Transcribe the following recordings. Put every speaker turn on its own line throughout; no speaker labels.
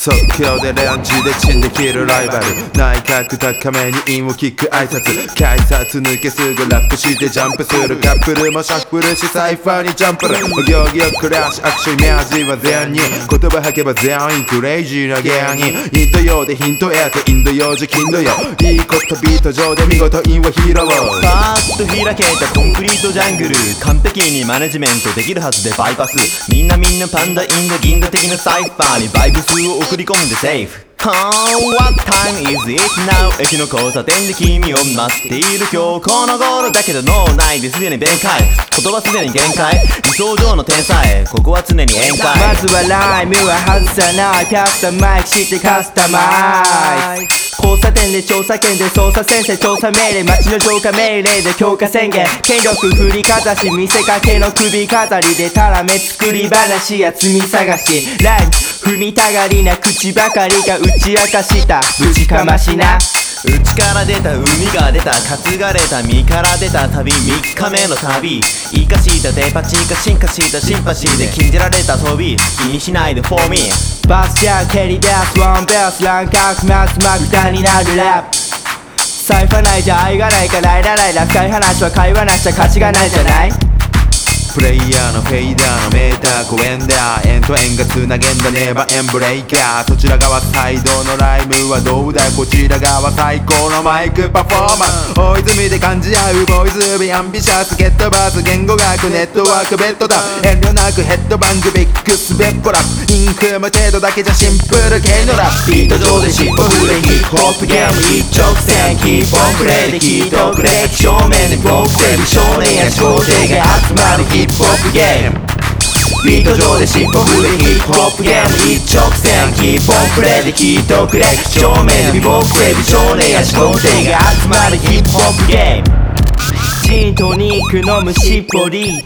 即興でレンジでチンで切るライバル。内角高めに韻を聞く挨拶。改札抜けすぐラップしてジャンプする。カップルもシャッフルしサイファーにジャンプ。ルお行儀をクラッシュ握手イメージは全に言葉吐けば全員。クレイジーな芸人インド用でヒント得て。インド用じ金土よ。いいことビート上で見事韻を拾おう
パーッと開けた。コンクリートジャングル。完璧にマネジメントできるはずでバイパス。みんなみんなパンダインド銀河的なサイファーにバイブスを送送り込んでセーフ Oh, what time is it now? 駅の交差点で君を待っている今日この頃だけど脳内ですでに弁解。言葉すでに限界。理想上の天才ここは常に宴会。
まずはライムは外さない。キャスタマイクしてカスタマイズ交差点で調査権で捜査先生調査命令町の浄化命令で強化宣言権力振りかざし見せかけの首飾りでたらめ作り話や罪探し。ライフ踏みたがりな口ばかりが打ち明かした。ぶちかましな。
から出た海が出た担がれた身から出た旅3日目の旅生かしたデパ地下進化したシンパシーで禁じられた飛び気にしないで for me
バスや蹴り出すワンベース乱獲マスマクタになるラップサイファないじゃ愛がないかライラライラ深い話は会話なしゃ価値がないじゃない
プレイヤーのフェイダーのメーター公園だ円と円がつなげんだネバーエンブレイカーそちら側サイドのライムはどうだこちら側最高のマイクパフォーマンス。大泉で感じ合うボーイズビアンビシャスゲットバース言語学ネットワークベッドだ。遠慮なくヘッドバンクビッグスベッポラ。ップインクム程度だけじゃシンプル系のラップ。
ビート上で尻尾振れヒップホップゲーム。一直線キーポンプレイで聞いとくれ正面でボクセル少年や少女が集まる。ヒップップホップゲームビート上で尻尾振れヒップホップゲーム一直線キーポンプレイで聞いとくれ正面でビボクレビ少年や思考性が集まるヒップホップゲーム。ジントニックのむしっぽり。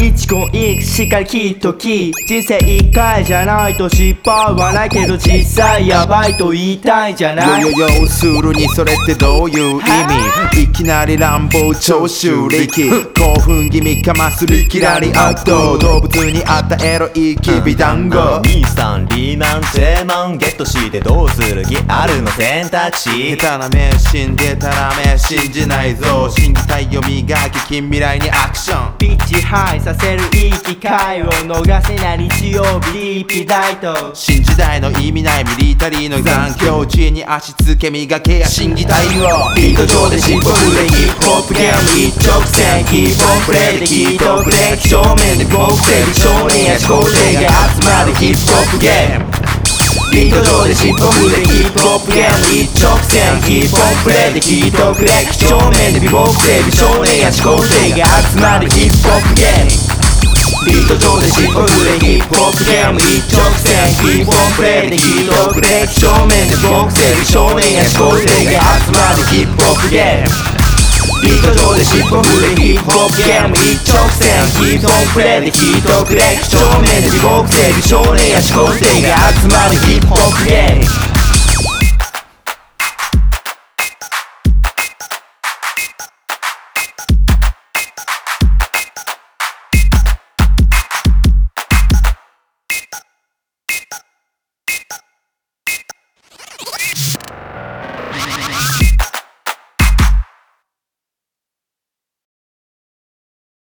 一個一個しっかり聞いとき人生一回じゃないと失敗はないけど実際やばいと言いたいじゃない。
よよよするにそれってどういう意味？いきなり乱暴聴取力興奮気味かまするきらりアクト動物にあったエロいきび団子
兄さんリーマンチェーマンゲットしてどうする気あるの選択肢
下手な目死んでたら目信じないぞ。信じたいよ磨き近未来にアクション。
ピッチハイさせるいい機会を逃せない日曜日リピダイト。
新時代の意味ないミリタリーの残響地に足つけ磨けや新議題を
ビート上で尻尾振れヒップホップゲーム一直線キーポンプレイで聞いとくれ。正面でボクセル少年や少女が集まるヒップホップゲームビート上で尻尾振れヒップホップゲーム一直線 keep on play で聞いとくれ正面でビボクセル少年や少女が集まるヒップホップゲームビート上で尻尾振れヒップホップゲーム一直線 keep on play で聞いとくれ正面でボクセル少年や少女が集まるヒップホップゲームビート上で尻尾振れヒップホップゲーム一直線キーポンプレイで聞いとくれ正面でボクセル少年や少女が集まるヒップホップゲーム procreate